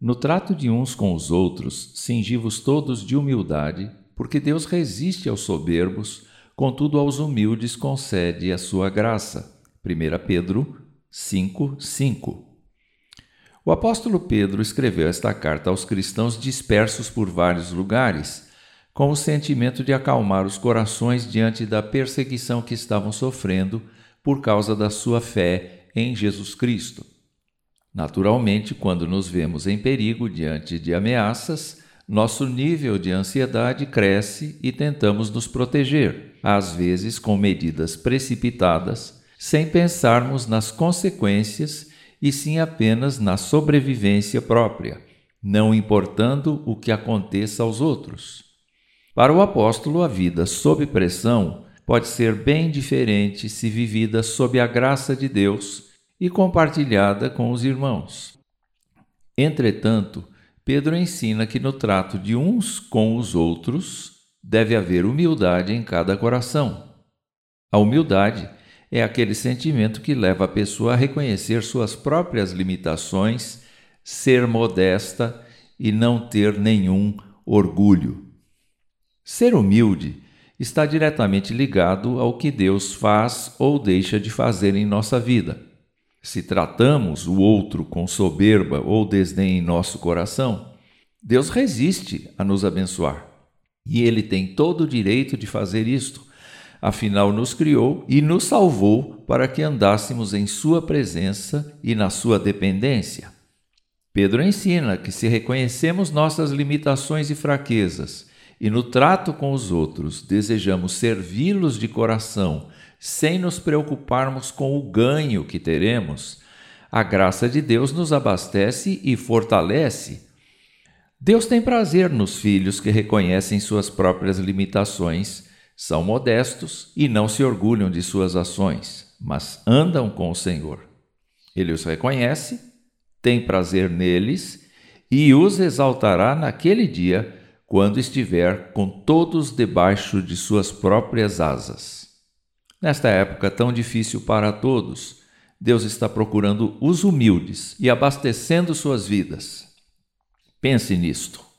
No trato de uns com os outros, cingi-vos todos de humildade, porque Deus resiste aos soberbos, contudo aos humildes concede a sua graça. 1 Pedro 5, 5 O apóstolo Pedro escreveu esta carta aos cristãos dispersos por vários lugares, com o sentimento de acalmar os corações diante da perseguição que estavam sofrendo por causa da sua fé em Jesus Cristo. Naturalmente, quando nos vemos em perigo diante de ameaças, nosso nível de ansiedade cresce e tentamos nos proteger, às vezes com medidas precipitadas, sem pensarmos nas consequências e sim apenas na sobrevivência própria, não importando o que aconteça aos outros. Para o apóstolo, a vida sob pressão pode ser bem diferente se vivida sob a graça de Deus e compartilhada com os irmãos. Entretanto, Pedro ensina que no trato de uns com os outros deve haver humildade em cada coração. A humildade é aquele sentimento que leva a pessoa a reconhecer suas próprias limitações, ser modesta e não ter nenhum orgulho. Ser humilde está diretamente ligado ao que Deus faz ou deixa de fazer em nossa vida. Se tratamos o outro com soberba ou desdém em nosso coração, Deus resiste a nos abençoar. E Ele tem todo o direito de fazer isto, afinal, nos criou e nos salvou para que andássemos em Sua presença e na Sua dependência. Pedro ensina que, se reconhecemos nossas limitações e fraquezas e no trato com os outros desejamos servi-los de coração, sem nos preocuparmos com o ganho que teremos, a graça de Deus nos abastece e fortalece. Deus tem prazer nos filhos que reconhecem suas próprias limitações, são modestos e não se orgulham de suas ações, mas andam com o Senhor. Ele os reconhece, tem prazer neles e os exaltará naquele dia quando estiver com todos debaixo de suas próprias asas. Nesta época tão difícil para todos, Deus está procurando os humildes e abastecendo suas vidas. Pense nisto.